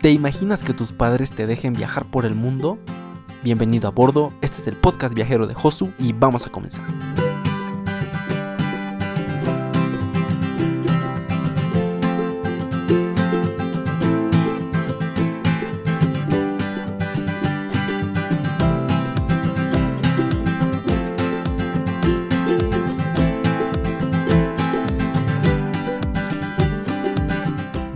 ¿Te imaginas que tus padres te dejen viajar por el mundo? Bienvenido a bordo, este es el podcast viajero de Josu y vamos a comenzar.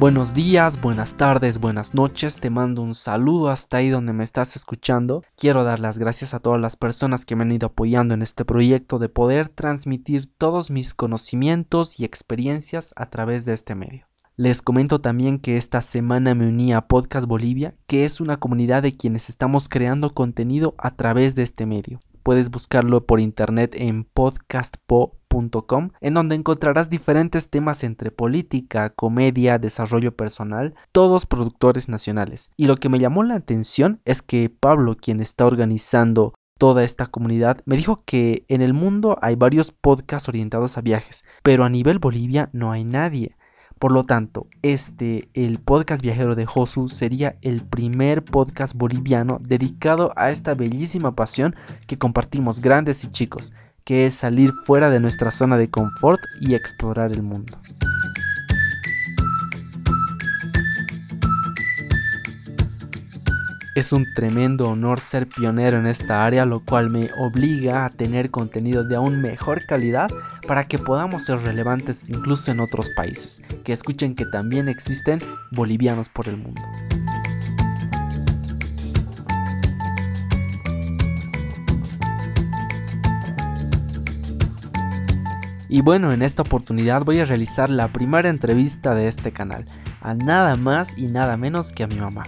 Buenos días, buenas tardes, buenas noches, te mando un saludo hasta ahí donde me estás escuchando. Quiero dar las gracias a todas las personas que me han ido apoyando en este proyecto de poder transmitir todos mis conocimientos y experiencias a través de este medio. Les comento también que esta semana me uní a Podcast Bolivia, que es una comunidad de quienes estamos creando contenido a través de este medio. Puedes buscarlo por internet en podcastpo.com en donde encontrarás diferentes temas entre política, comedia, desarrollo personal, todos productores nacionales. Y lo que me llamó la atención es que Pablo, quien está organizando toda esta comunidad, me dijo que en el mundo hay varios podcasts orientados a viajes, pero a nivel Bolivia no hay nadie. Por lo tanto, este, el podcast viajero de Josu, sería el primer podcast boliviano dedicado a esta bellísima pasión que compartimos grandes y chicos que es salir fuera de nuestra zona de confort y explorar el mundo. Es un tremendo honor ser pionero en esta área, lo cual me obliga a tener contenido de aún mejor calidad para que podamos ser relevantes incluso en otros países, que escuchen que también existen bolivianos por el mundo. Y bueno, en esta oportunidad voy a realizar la primera entrevista de este canal, a nada más y nada menos que a mi mamá.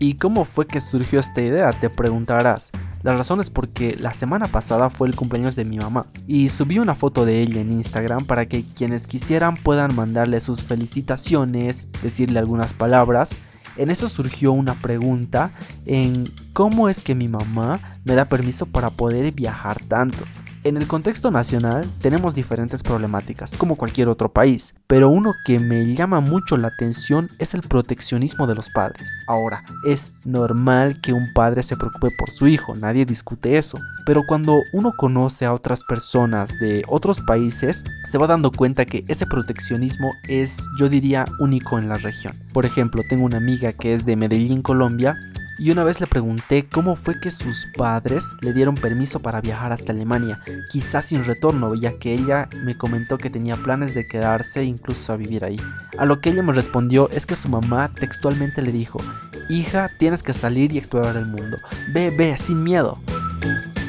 ¿Y cómo fue que surgió esta idea? Te preguntarás. La razón es porque la semana pasada fue el cumpleaños de mi mamá y subí una foto de ella en Instagram para que quienes quisieran puedan mandarle sus felicitaciones, decirle algunas palabras. En eso surgió una pregunta en cómo es que mi mamá me da permiso para poder viajar tanto. En el contexto nacional tenemos diferentes problemáticas, como cualquier otro país, pero uno que me llama mucho la atención es el proteccionismo de los padres. Ahora, es normal que un padre se preocupe por su hijo, nadie discute eso, pero cuando uno conoce a otras personas de otros países, se va dando cuenta que ese proteccionismo es, yo diría, único en la región. Por ejemplo, tengo una amiga que es de Medellín, Colombia, y una vez le pregunté cómo fue que sus padres le dieron permiso para viajar hasta Alemania, quizás sin retorno, ya que ella me comentó que tenía planes de quedarse incluso a vivir ahí. A lo que ella me respondió es que su mamá textualmente le dijo, hija, tienes que salir y explorar el mundo, ve, ve, sin miedo.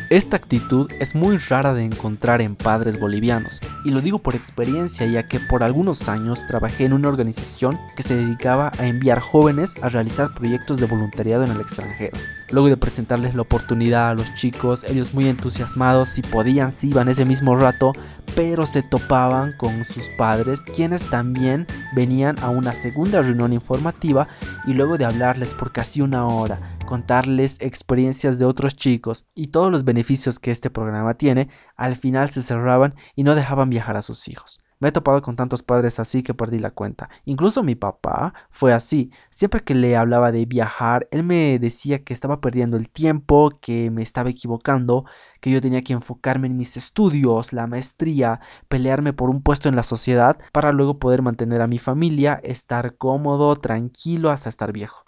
Esta actitud es muy rara de encontrar en padres bolivianos, y lo digo por experiencia ya que por algunos años trabajé en una organización que se dedicaba a enviar jóvenes a realizar proyectos de voluntariado en el extranjero. Luego de presentarles la oportunidad a los chicos, ellos muy entusiasmados, si podían, si iban ese mismo rato, pero se topaban con sus padres, quienes también venían a una segunda reunión informativa y luego de hablarles por casi una hora contarles experiencias de otros chicos y todos los beneficios que este programa tiene, al final se cerraban y no dejaban viajar a sus hijos. Me he topado con tantos padres así que perdí la cuenta. Incluso mi papá fue así. Siempre que le hablaba de viajar, él me decía que estaba perdiendo el tiempo, que me estaba equivocando, que yo tenía que enfocarme en mis estudios, la maestría, pelearme por un puesto en la sociedad para luego poder mantener a mi familia, estar cómodo, tranquilo hasta estar viejo.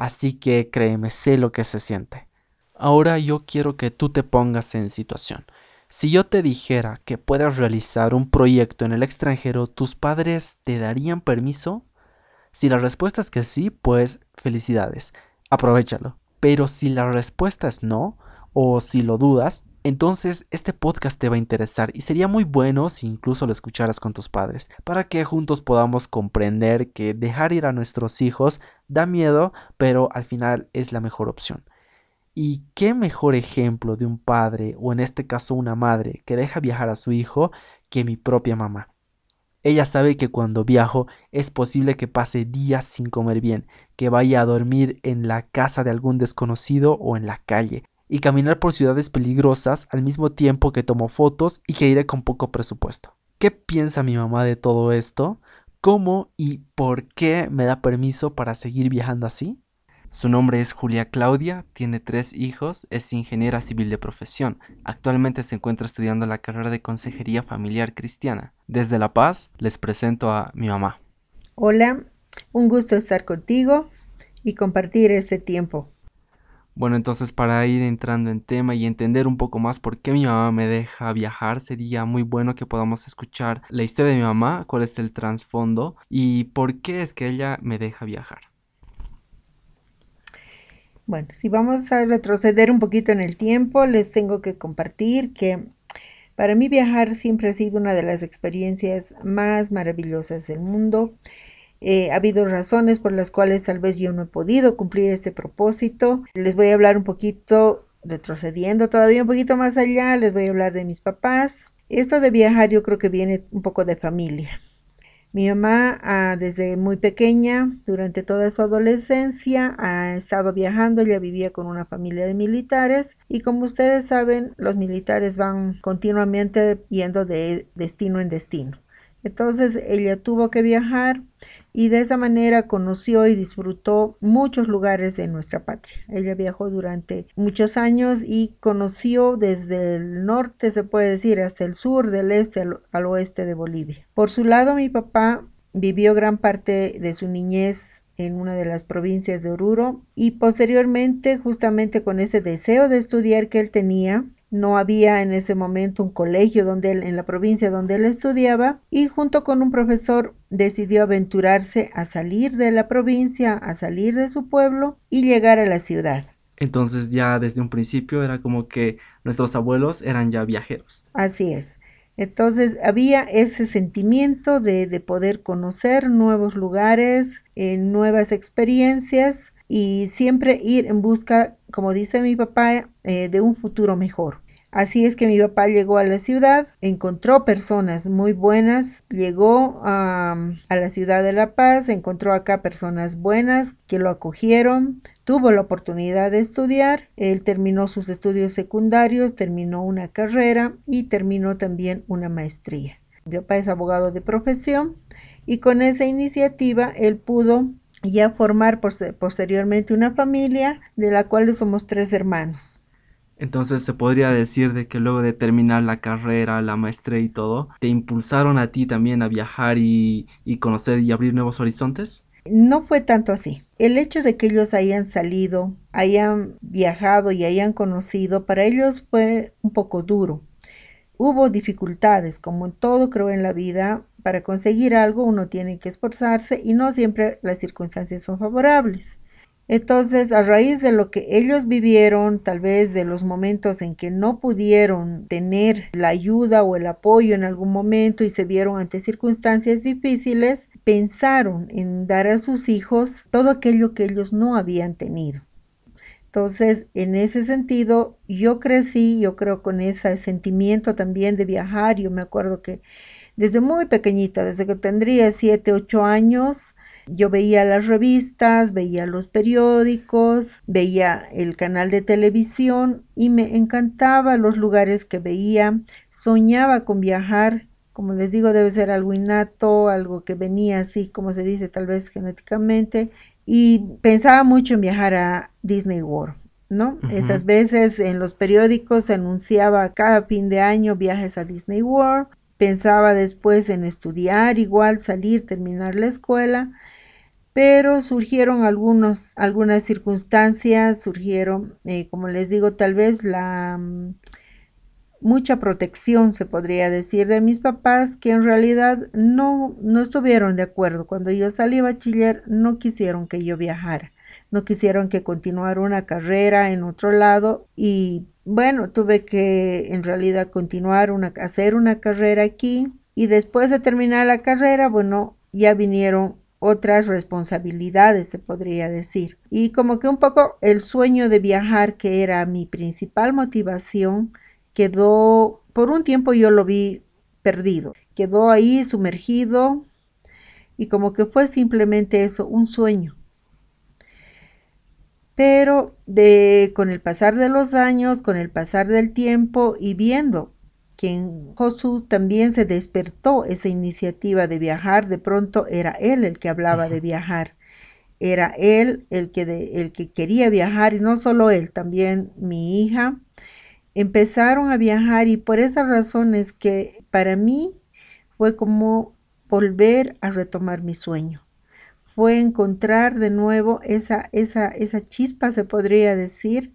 Así que créeme, sé lo que se siente. Ahora yo quiero que tú te pongas en situación. Si yo te dijera que puedes realizar un proyecto en el extranjero, ¿tus padres te darían permiso? Si la respuesta es que sí, pues felicidades, aprovechalo. Pero si la respuesta es no, o si lo dudas, entonces este podcast te va a interesar y sería muy bueno si incluso lo escucharas con tus padres, para que juntos podamos comprender que dejar ir a nuestros hijos da miedo, pero al final es la mejor opción. Y qué mejor ejemplo de un padre, o en este caso una madre, que deja viajar a su hijo que mi propia mamá. Ella sabe que cuando viajo es posible que pase días sin comer bien, que vaya a dormir en la casa de algún desconocido o en la calle, y caminar por ciudades peligrosas al mismo tiempo que tomo fotos y que iré con poco presupuesto. ¿Qué piensa mi mamá de todo esto? cómo y por qué me da permiso para seguir viajando así. Su nombre es Julia Claudia, tiene tres hijos, es ingeniera civil de profesión. Actualmente se encuentra estudiando la carrera de Consejería Familiar Cristiana. Desde La Paz les presento a mi mamá. Hola, un gusto estar contigo y compartir este tiempo. Bueno, entonces para ir entrando en tema y entender un poco más por qué mi mamá me deja viajar, sería muy bueno que podamos escuchar la historia de mi mamá, cuál es el trasfondo y por qué es que ella me deja viajar. Bueno, si vamos a retroceder un poquito en el tiempo, les tengo que compartir que para mí viajar siempre ha sido una de las experiencias más maravillosas del mundo. Eh, ha habido razones por las cuales tal vez yo no he podido cumplir este propósito. Les voy a hablar un poquito, retrocediendo todavía un poquito más allá, les voy a hablar de mis papás. Esto de viajar yo creo que viene un poco de familia. Mi mamá ah, desde muy pequeña, durante toda su adolescencia, ha estado viajando. Ella vivía con una familia de militares y como ustedes saben, los militares van continuamente yendo de destino en destino. Entonces ella tuvo que viajar y de esa manera conoció y disfrutó muchos lugares de nuestra patria. Ella viajó durante muchos años y conoció desde el norte, se puede decir, hasta el sur, del este al, oeste de Bolivia. Por su lado, mi papá vivió gran parte de su niñez en una de las provincias de Oruro y posteriormente justamente con ese deseo de estudiar que él tenía no había en ese momento un colegio donde él, en la provincia donde él estudiaba y junto con un profesor decidió aventurarse a salir de la provincia, a salir de su pueblo y llegar a la ciudad. Entonces ya desde un principio era como que nuestros abuelos eran ya viajeros. Así es. Entonces había ese sentimiento de, de poder conocer nuevos lugares, eh, nuevas experiencias y siempre ir en busca, como dice mi papá, eh, de un futuro mejor. Así es que mi papá llegó a la ciudad, encontró personas muy buenas, llegó a, a, la ciudad de La Paz, encontró acá personas buenas que lo acogieron, tuvo la oportunidad de estudiar, él terminó sus estudios secundarios, terminó una carrera y terminó también una maestría. Mi papá es abogado de profesión y con esa iniciativa él pudo ya formar posteriormente una familia de la cual somos tres hermanos. Entonces se podría decir de que luego de terminar la carrera, la maestría y todo, ¿te impulsaron a ti también a viajar y, y conocer y abrir nuevos horizontes? No fue tanto así. El hecho de que ellos hayan salido, hayan viajado y hayan conocido, para ellos fue un poco duro. Hubo dificultades, como en todo creo en la vida, para conseguir algo uno tiene que esforzarse y no siempre las circunstancias son favorables. Entonces, a raíz de lo que ellos vivieron, tal vez de los momentos en que no pudieron tener la ayuda o el apoyo en algún momento y se vieron ante circunstancias difíciles, pensaron en dar a sus hijos todo aquello que ellos no habían tenido. Entonces, en ese sentido, yo crecí, yo creo con ese sentimiento también de viajar. Yo me acuerdo que desde muy pequeñita, desde que tendría 7, 8 años, yo veía las revistas, veía los periódicos, veía el canal de televisión y me encantaba los lugares que veía, soñaba con viajar, como les digo, debe ser algo innato, algo que venía así, como se dice, tal vez genéticamente, y pensaba mucho en viajar a Disney World. ¿No? Esas veces en los periódicos se anunciaba cada fin de año viajes a Disney World Pensaba después en estudiar, igual salir, terminar la escuela, pero surgieron algunos, algunas circunstancias, surgieron, eh, como les digo, tal vez la mm, mucha protección, se podría decir, de mis papás, que en realidad no, no estuvieron de acuerdo. Cuando yo salí a bachiller, no quisieron que yo viajara, no quisieron que continuara una carrera en otro lado y bueno, tuve que en realidad continuar una, hacer una carrera aquí y después de terminar la carrera, bueno, ya vinieron otras responsabilidades, se podría decir. Y como que un poco el sueño de viajar, que era mi principal motivación, quedó, por un tiempo yo lo vi perdido, quedó ahí sumergido y como que fue simplemente eso, un sueño. Pero de, con el pasar de los años, con el pasar del tiempo y viendo quien Josu también se despertó esa iniciativa de viajar, de pronto era él el que hablaba de viajar. Era él el que, el que quería viajar y no solo él, también mi hija. Empezaron a viajar y por esas razones que para mí fue como volver a retomar mi sueño. Fue encontrar de nuevo esa, esa, esa chispa, se podría decir,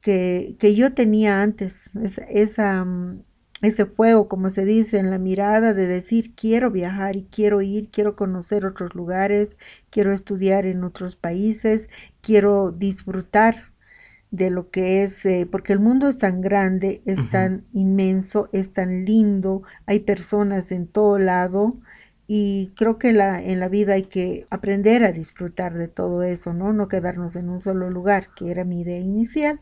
que, que yo tenía antes, esa, esa, mm, ese fuego, como se dice, en la mirada de decir, quiero viajar y quiero ir, quiero conocer otros lugares, quiero estudiar en otros países, quiero disfrutar de lo que es, eh, porque el mundo es tan grande, es tan inmenso, es tan lindo, hay personas en todo lado y creo que la, en la vida hay que aprender a disfrutar de todo eso, ¿no? No quedarnos en un solo lugar, que era mi idea inicial.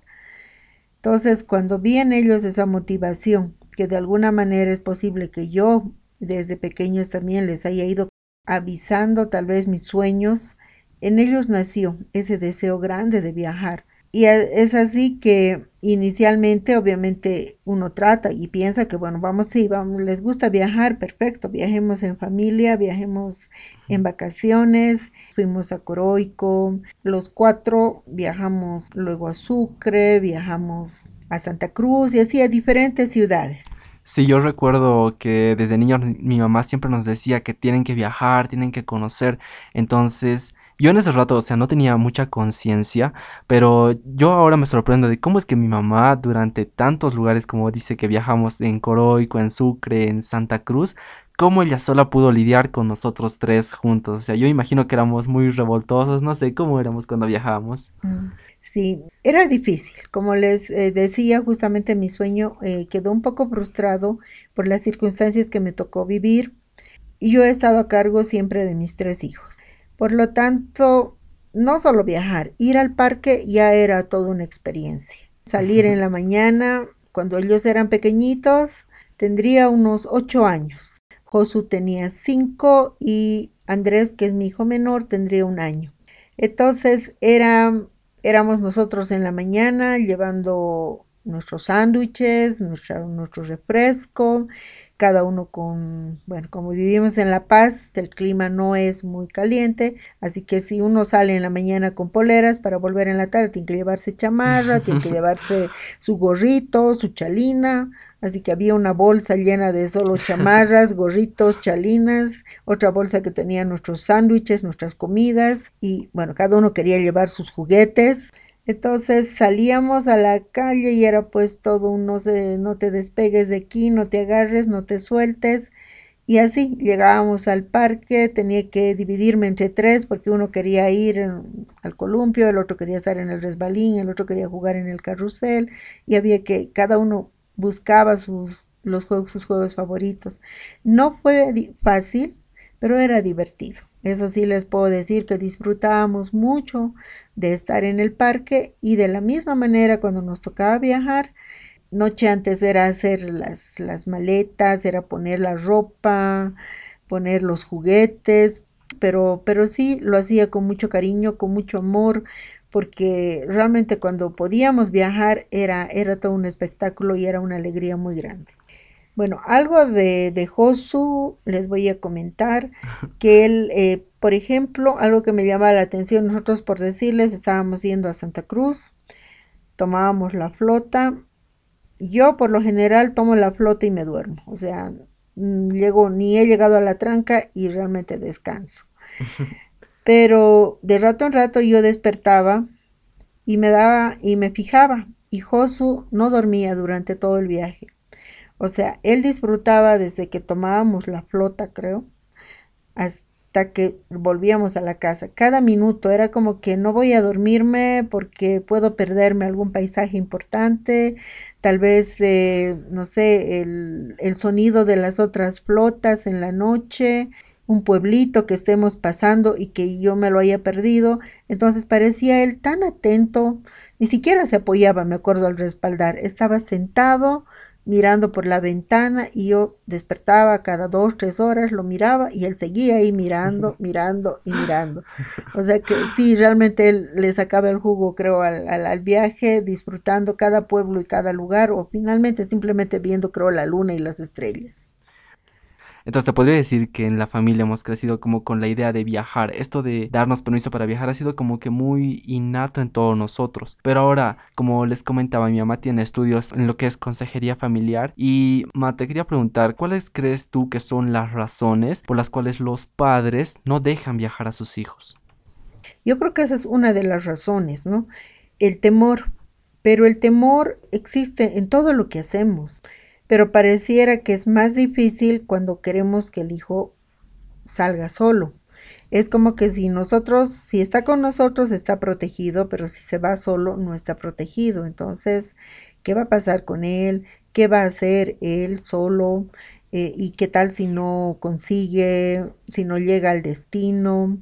Entonces, cuando vi en ellos esa motivación, que de alguna manera es posible que yo desde pequeños también les haya ido avisando tal vez mis sueños, en ellos nació ese deseo grande de viajar. Y es así que inicialmente obviamente uno trata y piensa que bueno, vamos, sí, vamos, les gusta viajar, perfecto, viajemos en familia, viajemos en vacaciones, fuimos a Coroico, los cuatro viajamos luego a Sucre, viajamos a Santa Cruz y así a diferentes ciudades. Sí, yo recuerdo que desde niño mi mamá siempre nos decía que tienen que viajar, tienen que conocer, entonces yo en ese rato, o sea, no tenía mucha conciencia, pero yo ahora me sorprendo de cómo es que mi mamá durante tantos lugares como dice que viajamos en Coroico, en Sucre, en Santa Cruz, cómo ella sola pudo lidiar con nosotros tres juntos. O sea, yo imagino que éramos muy revoltosos, no sé cómo éramos cuando viajábamos. Mm, sí, era difícil. Como les eh, decía, justamente mi sueño eh, quedó un poco frustrado por las circunstancias que me tocó vivir y yo he estado a cargo siempre de mis tres hijos. Por lo tanto, no solo viajar, ir al parque ya era toda una experiencia. Salir en la mañana, cuando ellos eran pequeñitos, tendría unos ocho años. Josu tenía cinco y Andrés, que es mi hijo menor, tendría un año. Entonces era, éramos nosotros en la mañana llevando nuestros sándwiches, nuestro refresco, cada uno con, bueno, como vivimos en La Paz, el clima no es muy caliente, así que si uno sale en la mañana con poleras para volver en la tarde, tiene que llevarse chamarra, tiene que llevarse su gorrito, su chalina, así que había una bolsa llena de solo chamarras, gorritos, chalinas, otra bolsa que tenía nuestros sándwiches, nuestras comidas y bueno, cada uno quería llevar sus juguetes. Entonces salíamos a la calle y era pues todo un no, se, no te despegues de aquí, no te agarres, no te sueltes. Y así llegábamos al parque, tenía que dividirme entre tres porque uno quería ir al columpio, el otro quería estar en el resbalín, el otro quería jugar en el carrusel y había que cada uno buscaba sus los juegos sus juegos favoritos. No fue fácil, pero era divertido. Eso sí les puedo decir que disfrutábamos mucho de estar en el parque y de la misma manera cuando nos tocaba viajar, noche antes era hacer las, las maletas, era poner la ropa, poner los juguetes, pero, pero sí lo hacía con mucho cariño, con mucho amor, porque realmente cuando podíamos viajar era, era todo un espectáculo y era una alegría muy grande. Bueno, algo de, de Josu les voy a comentar, que él, eh, por ejemplo, algo que me llama la atención, nosotros por decirles, estábamos yendo a Santa Cruz, tomábamos la flota, yo por lo general tomo la flota y me duermo, o sea, mm, llego, ni he llegado a la tranca y realmente descanso. Pero de rato en rato yo despertaba y me daba y me fijaba y Josu no dormía durante todo el viaje. O sea, él disfrutaba desde que tomábamos la flota, creo, hasta que volvíamos a la casa. Cada minuto era como que no voy a dormirme porque puedo perderme algún paisaje importante, tal vez, eh, no sé, el, el sonido de las otras flotas en la noche, un pueblito que estemos pasando y que yo me lo haya perdido. Entonces parecía él tan atento, ni siquiera se apoyaba, me acuerdo, al respaldar. Estaba sentado mirando por la ventana y yo despertaba cada dos, tres horas, lo miraba y él seguía ahí mirando, mirando y mirando. O sea que sí, realmente él le sacaba el jugo, creo, al, al, viaje, disfrutando cada pueblo y cada lugar o finalmente simplemente viendo, creo, la luna y las estrellas. Entonces te podría decir que en la familia hemos crecido como con la idea de viajar. Esto de darnos permiso para viajar ha sido como que muy innato en todos nosotros. Pero ahora, como les comentaba, mi mamá tiene estudios en lo que es consejería familiar. Y ma, te quería preguntar, ¿cuáles crees tú que son las razones por las cuales los padres no dejan viajar a sus hijos? Yo creo que esa es una de las razones, ¿no? El temor. Pero el temor existe en todo lo que hacemos pero pareciera que es más difícil cuando queremos que el hijo salga solo. Es como que si nosotros, si está con nosotros, está protegido, pero si se va solo, no está protegido. Entonces, ¿qué va a pasar con él? ¿Qué va a hacer él solo? Eh, ¿Y qué tal si no consigue, si no llega al destino?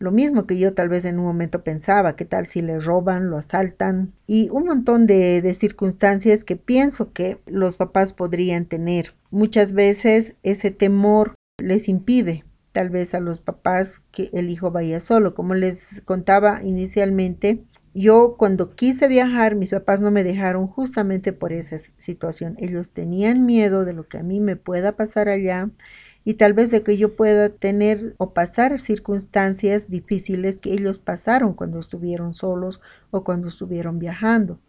Lo mismo que yo tal vez en un momento pensaba, qué tal si le roban, lo asaltan y un montón de, de circunstancias que pienso que los papás podrían tener. Muchas veces ese temor les impide tal vez a los papás que el hijo vaya solo. Como les contaba inicialmente, yo cuando quise viajar, mis papás no me dejaron justamente por esa situación. Ellos tenían miedo de lo que a mí me pueda pasar allá y tal vez de que yo pueda tener o pasar circunstancias difíciles que ellos pasaron cuando estuvieron solos o cuando estuvieron viajando.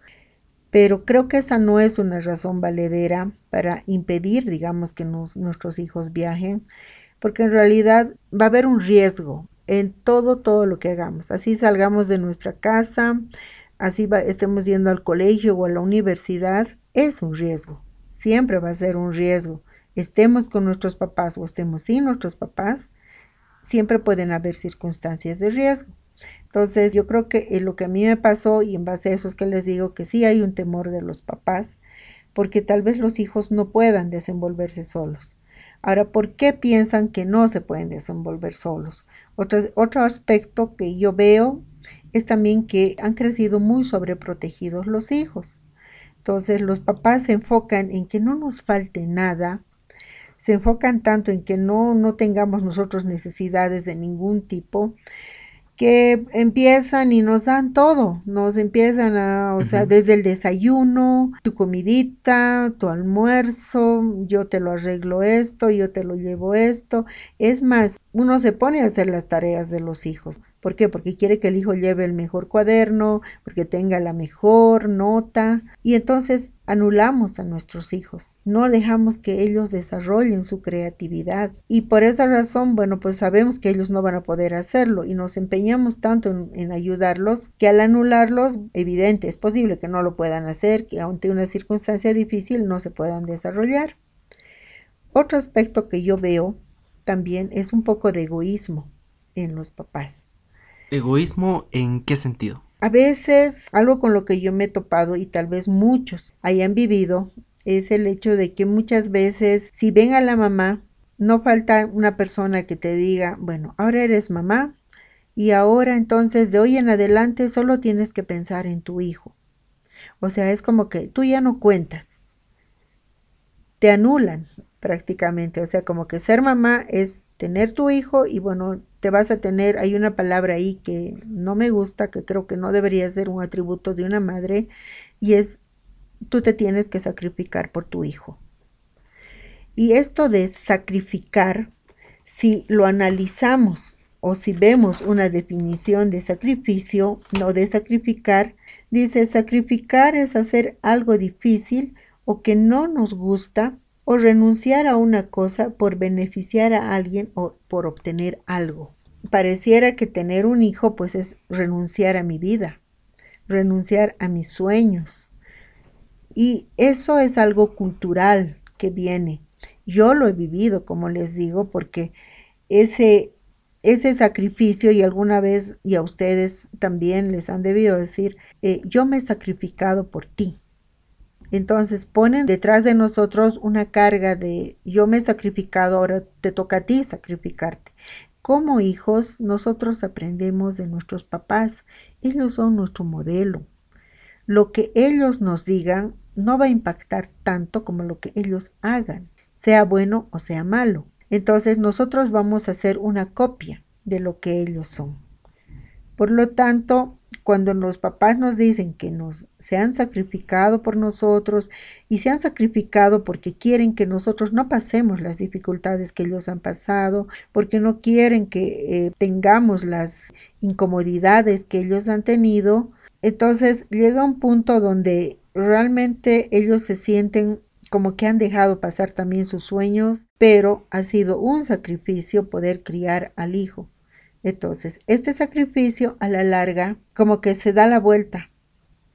Pero creo que esa no es una razón valedera para impedir, digamos, que nuestros hijos viajen, porque en realidad va a haber un riesgo en todo, todo lo que hagamos. Así salgamos de nuestra casa, así estemos yendo al colegio o a la universidad, es un riesgo. Siempre va a ser un riesgo estemos con nuestros papás o estemos sin nuestros papás, siempre pueden haber circunstancias de riesgo. Entonces, yo creo que lo que a mí me pasó, y en base a eso es que les digo que sí hay un temor de los papás, porque tal vez los hijos no puedan desenvolverse solos. Ahora, ¿por qué piensan que no se pueden desenvolver solos? Otro, otro aspecto que yo veo es también que han crecido muy sobreprotegidos los hijos. Entonces, los papás se enfocan en que no nos falte nada, se enfocan tanto en que no, no tengamos nosotros necesidades de ningún tipo, que empiezan y nos dan todo, nos empiezan a, o sea, desde el desayuno, tu comidita, tu almuerzo, yo te lo arreglo esto, yo te lo llevo esto. Es más, uno se pone a hacer las tareas de los hijos. ¿Por qué? Porque quiere que el hijo lleve el mejor cuaderno, porque tenga la mejor nota. Y entonces anulamos a nuestros hijos. No dejamos que ellos desarrollen su creatividad. Y por esa razón, bueno, pues sabemos que ellos no van a poder hacerlo y nos empeñamos tanto en, ayudarlos que al anularlos, evidente, es posible que no lo puedan hacer, que ante una circunstancia difícil no se puedan desarrollar. Otro aspecto que yo veo también es un poco de egoísmo en los papás. ¿Egoísmo en qué sentido? A veces algo con lo que yo me he topado y tal vez muchos hayan vivido es el hecho de que muchas veces si ven a la mamá, no falta una persona que te diga, bueno, ahora eres mamá y ahora entonces de hoy en adelante solo tienes que pensar en tu hijo. O sea, es como que tú ya no cuentas. Te anulan prácticamente. O sea, como que ser mamá es tener tu hijo y bueno, te vas a tener, hay una palabra ahí que no me gusta, que creo que no debería ser un atributo de una madre, y es, tú te tienes que sacrificar por tu hijo. Y esto de sacrificar, si lo analizamos o si vemos una definición de sacrificio, no de sacrificar, dice sacrificar es hacer algo difícil o que no nos gusta o renunciar a una cosa por beneficiar a alguien o por obtener algo. Pareciera que tener un hijo pues es renunciar a mi vida, renunciar a mis sueños. Y eso es algo cultural que viene. Yo lo he vivido, como les digo, porque ese, ese sacrificio y alguna vez, y a ustedes también les han debido decir, eh, yo me he sacrificado por ti. Entonces ponen detrás de nosotros una carga de yo me he sacrificado, ahora te toca a ti sacrificarte. Como hijos, nosotros aprendemos de nuestros papás. Ellos son nuestro modelo. Lo que ellos nos digan, no va a impactar tanto como lo que ellos hagan, sea bueno o sea malo. Entonces nosotros vamos a hacer una copia de lo que ellos son. Por lo tanto, cuando los papás nos dicen que nos se han sacrificado por nosotros y se han sacrificado porque quieren que nosotros no pasemos las dificultades que ellos han pasado, porque no quieren que eh, tengamos las incomodidades que ellos han tenido, entonces llega un punto donde realmente ellos se sienten como que han dejado pasar también sus sueños, pero ha sido un sacrificio poder criar al hijo. Entonces, este sacrificio a la larga como que se da la vuelta,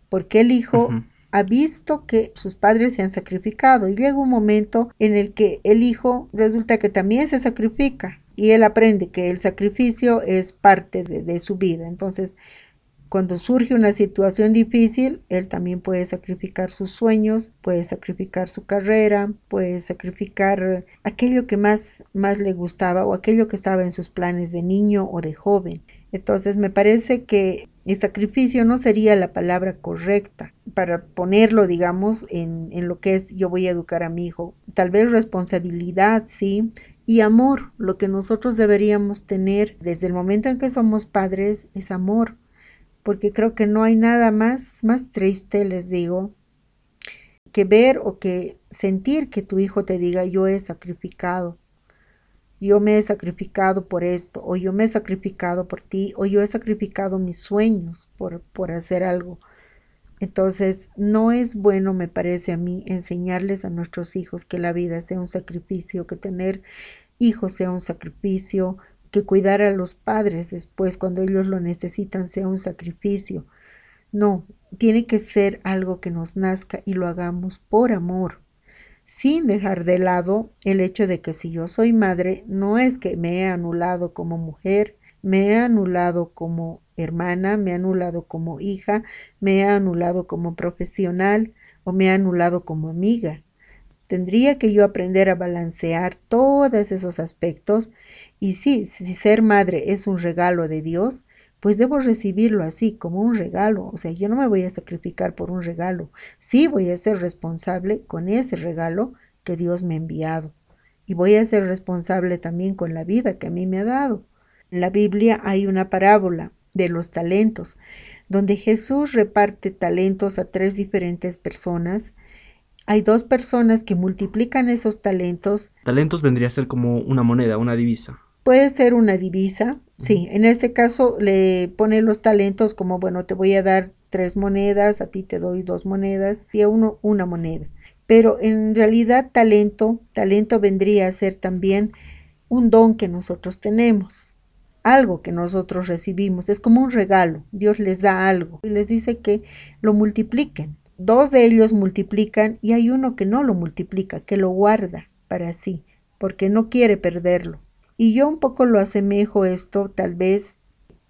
porque el hijo ha visto que sus padres se han sacrificado y llega un momento en el que el hijo resulta que también se sacrifica y él aprende que el sacrificio es parte de, de su vida. Entonces, cuando surge una situación difícil, él también puede sacrificar sus sueños, puede sacrificar su carrera, puede sacrificar aquello que más, más le gustaba o aquello que estaba en sus planes de niño o de joven. Entonces me parece que el sacrificio no sería la palabra correcta para ponerlo, digamos, en, en lo que es yo voy a educar a mi hijo. Tal vez responsabilidad, sí, y amor. Lo que nosotros deberíamos tener desde el momento en que somos padres es amor porque creo que no hay nada más, más triste, les digo, que ver o que sentir que tu hijo te diga yo he sacrificado, yo me he sacrificado por esto, o yo me he sacrificado por ti, o yo he sacrificado mis sueños por, por hacer algo. Entonces, no es bueno, me parece a mí, enseñarles a nuestros hijos que la vida sea un sacrificio, que tener hijos sea un sacrificio, que cuidar a los padres después cuando ellos lo necesitan sea un sacrificio. No, tiene que ser algo que nos nazca y lo hagamos por amor, sin dejar de lado el hecho de que si yo soy madre, no es que me he anulado como mujer, me he anulado como hermana, me he anulado como hija, me he anulado como profesional o me he anulado como amiga. Tendría que yo aprender a balancear todos esos aspectos y sí, si ser madre es un regalo de Dios, pues debo recibirlo así, como un regalo. O sea, yo no me voy a sacrificar por un regalo. Sí voy a ser responsable con ese regalo que Dios me ha enviado. Y voy a ser responsable también con la vida que a mí me ha dado. En la Biblia hay una parábola de los talentos, donde Jesús reparte talentos a tres diferentes personas hay dos personas que multiplican esos talentos. Talentos vendría a ser como una moneda, una divisa. Puede ser una divisa, sí. En este caso le pone los talentos como, bueno, te voy a dar tres monedas, a ti te doy dos monedas y a uno una moneda. Pero en realidad talento, talento vendría a ser también un don que nosotros tenemos, algo que nosotros recibimos, es como un regalo, Dios les da algo y les dice que lo multipliquen. Dos de ellos multiplican y hay uno que no lo multiplica, que lo guarda para sí, porque no quiere perderlo. Y yo un poco lo asemejo esto, tal vez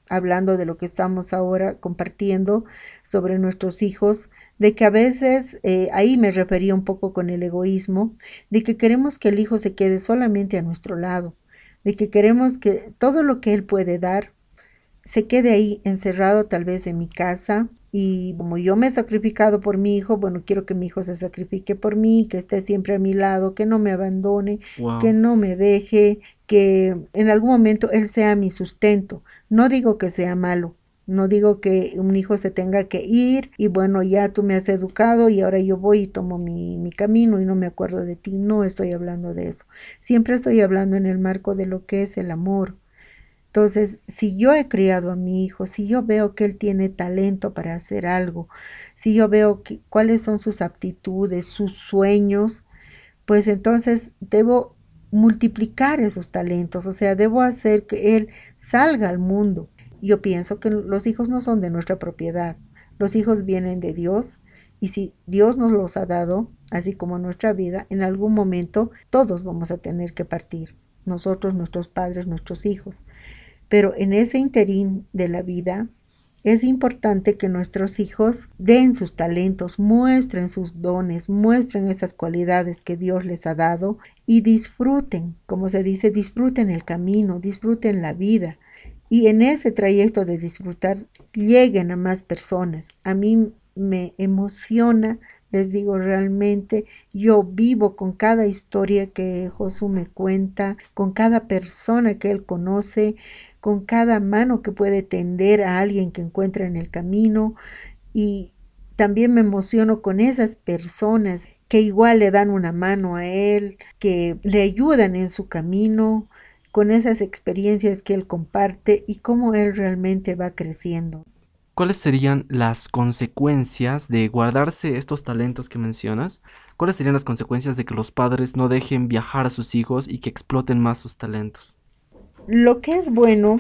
hablando de lo que estamos ahora compartiendo sobre nuestros hijos, de que a veces, eh, ahí me refería un poco con el egoísmo, de que queremos que el hijo se quede solamente a nuestro lado, de que queremos que todo lo que él puede dar se quede ahí encerrado tal vez en mi casa, y como yo me he sacrificado por mi hijo, bueno, quiero que mi hijo se sacrifique por mí, que esté siempre a mi lado, que no me abandone, que no me deje, que en algún momento él sea mi sustento. No digo que sea malo, no digo que un hijo se tenga que ir y bueno, ya tú me has educado y ahora yo voy y tomo mi, mi, camino y no me acuerdo de ti. No estoy hablando de eso. Siempre estoy hablando en el marco de lo que es el amor, entonces, si yo he criado a mi hijo, si yo veo que él tiene talento para hacer algo, si yo veo cuáles son sus aptitudes, sus sueños, pues entonces debo multiplicar esos talentos, o sea, debo hacer que él salga al mundo. Yo pienso que los hijos no son de nuestra propiedad, los hijos vienen de Dios y si Dios nos los ha dado, así como nuestra vida, en algún momento todos vamos a tener que partir, nosotros, nuestros padres, nuestros hijos. Pero en ese interín de la vida es importante que nuestros hijos den sus talentos, muestren sus dones, muestren esas cualidades que Dios les ha dado y disfruten, como se dice, disfruten el camino, disfruten la vida. Y en ese trayecto de disfrutar lleguen a más personas. A mí me emociona Les digo, realmente yo vivo con cada historia que Josué me cuenta, con cada persona que él conoce, con cada mano que puede tender a alguien que encuentra en el camino y también me emociono con esas personas que igual le dan una mano a él, que le ayudan en su camino, con esas experiencias que él comparte y cómo él realmente va creciendo. ¿Cuáles serían las consecuencias de guardarse estos talentos que mencionas? ¿Cuáles serían las consecuencias de que los padres no dejen viajar a sus hijos y que exploten más sus talentos? Lo que es bueno,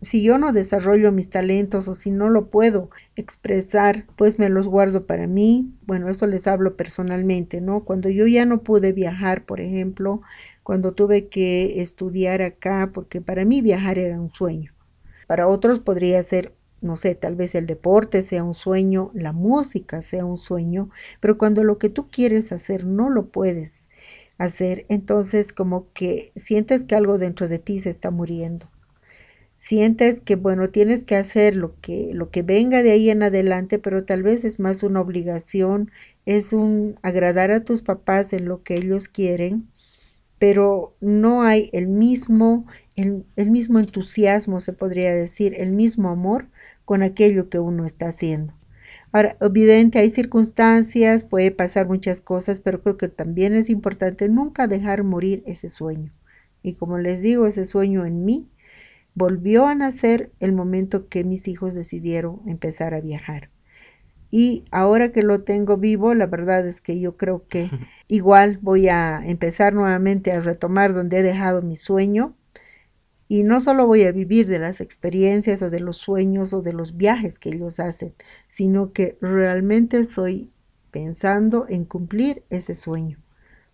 si yo no desarrollo mis talentos o si no lo puedo expresar, pues me los guardo para mí. Bueno, eso les hablo personalmente, ¿no? Cuando yo ya no pude viajar, por ejemplo, cuando tuve que estudiar acá, porque para mí viajar era un sueño. Para otros podría ser no sé, tal vez el deporte sea un sueño, la música sea un sueño, pero cuando lo que tú quieres hacer no lo puedes hacer, entonces como que sientes que algo dentro de ti se está muriendo. Sientes que bueno, tienes que hacer lo que lo que venga de ahí en adelante, pero tal vez es más una obligación, es un agradar a tus papás en lo que ellos quieren, pero no hay el mismo el, el mismo entusiasmo, se podría decir, el mismo amor con aquello que uno está haciendo. Ahora, evidente, hay circunstancias, puede pasar muchas cosas, pero creo que también es importante nunca dejar morir ese sueño. Y como les digo, ese sueño en mí volvió a nacer el momento que mis hijos decidieron empezar a viajar. Y ahora que lo tengo vivo, la verdad es que yo creo que igual voy a empezar nuevamente a retomar donde he dejado mi sueño y no solo voy a vivir de las experiencias o de los sueños o de los viajes que ellos hacen, sino que realmente estoy pensando en cumplir ese sueño.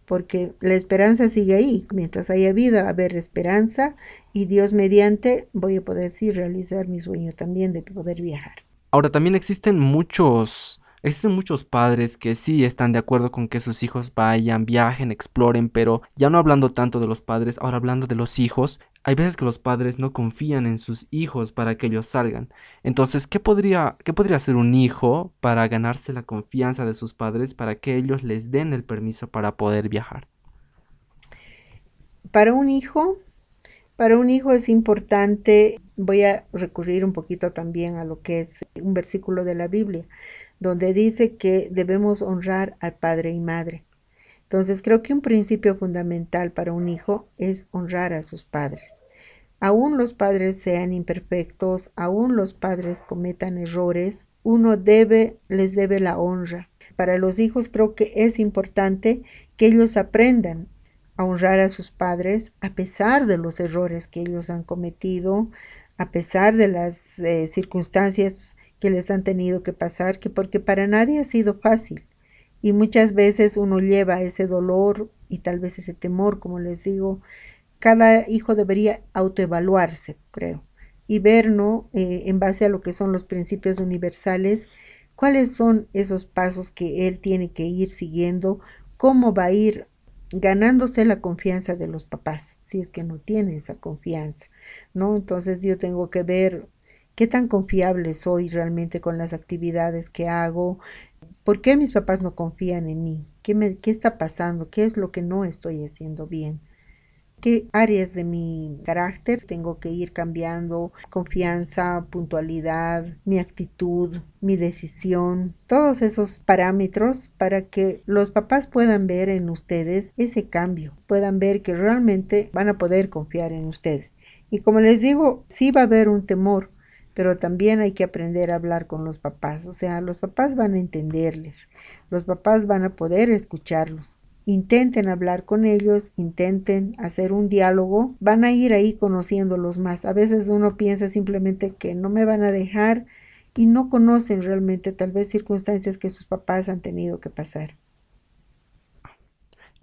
Porque la esperanza sigue ahí. Mientras haya vida, haber esperanza y Dios mediante voy a poder sí realizar mi sueño también de poder viajar. Ahora también existen muchos Existen muchos padres que sí están de acuerdo con que sus hijos vayan, viajen, exploren, pero ya no hablando tanto de los padres, ahora hablando de los hijos, hay veces que los padres no confían en sus hijos para que ellos salgan. Entonces, ¿qué podría, qué podría hacer un hijo para ganarse la confianza de sus padres para que ellos les den el permiso para poder viajar? Para un hijo, para un hijo es importante, voy a recurrir un poquito también a lo que es un versículo de la Biblia donde dice que debemos honrar al padre y madre. Entonces creo que un principio fundamental para un hijo es honrar a sus padres. Aún los padres sean imperfectos, aún los padres cometan errores, uno debe, les debe la honra. Para los hijos creo que es importante que ellos aprendan a honrar a sus padres a pesar de los errores que ellos han cometido, a pesar de las eh, circunstancias que les han tenido que pasar, que porque para nadie ha sido fácil. Y muchas veces uno lleva ese dolor y tal vez ese temor, como les digo. Cada hijo debería autoevaluarse, creo, y ver, ¿no? Eh, en base a lo que son los principios universales, cuáles son esos pasos que él tiene que ir siguiendo, cómo va a ir ganándose la confianza de los papás, si es que no tiene esa confianza, ¿no? Entonces yo tengo que ver qué tan confiable soy realmente con las actividades que hago, por qué mis papás no confían en mí, qué, me, qué está pasando, qué es lo que no estoy haciendo bien, qué áreas de mi carácter tengo que ir cambiando, confianza, puntualidad, mi actitud, mi decisión, todos esos parámetros para que los papás puedan ver en ustedes ese cambio, puedan ver que realmente van a poder confiar en ustedes. Y como les digo, sí va a haber un temor, pero también hay que aprender a hablar con los papás, o sea, los papás van a entenderles, los papás van a poder escucharlos. Intenten hablar con ellos, intenten hacer un diálogo, van a ir ahí conociéndolos más. A veces uno piensa simplemente que no me van a dejar y no conocen realmente tal vez circunstancias que sus papás han tenido que pasar.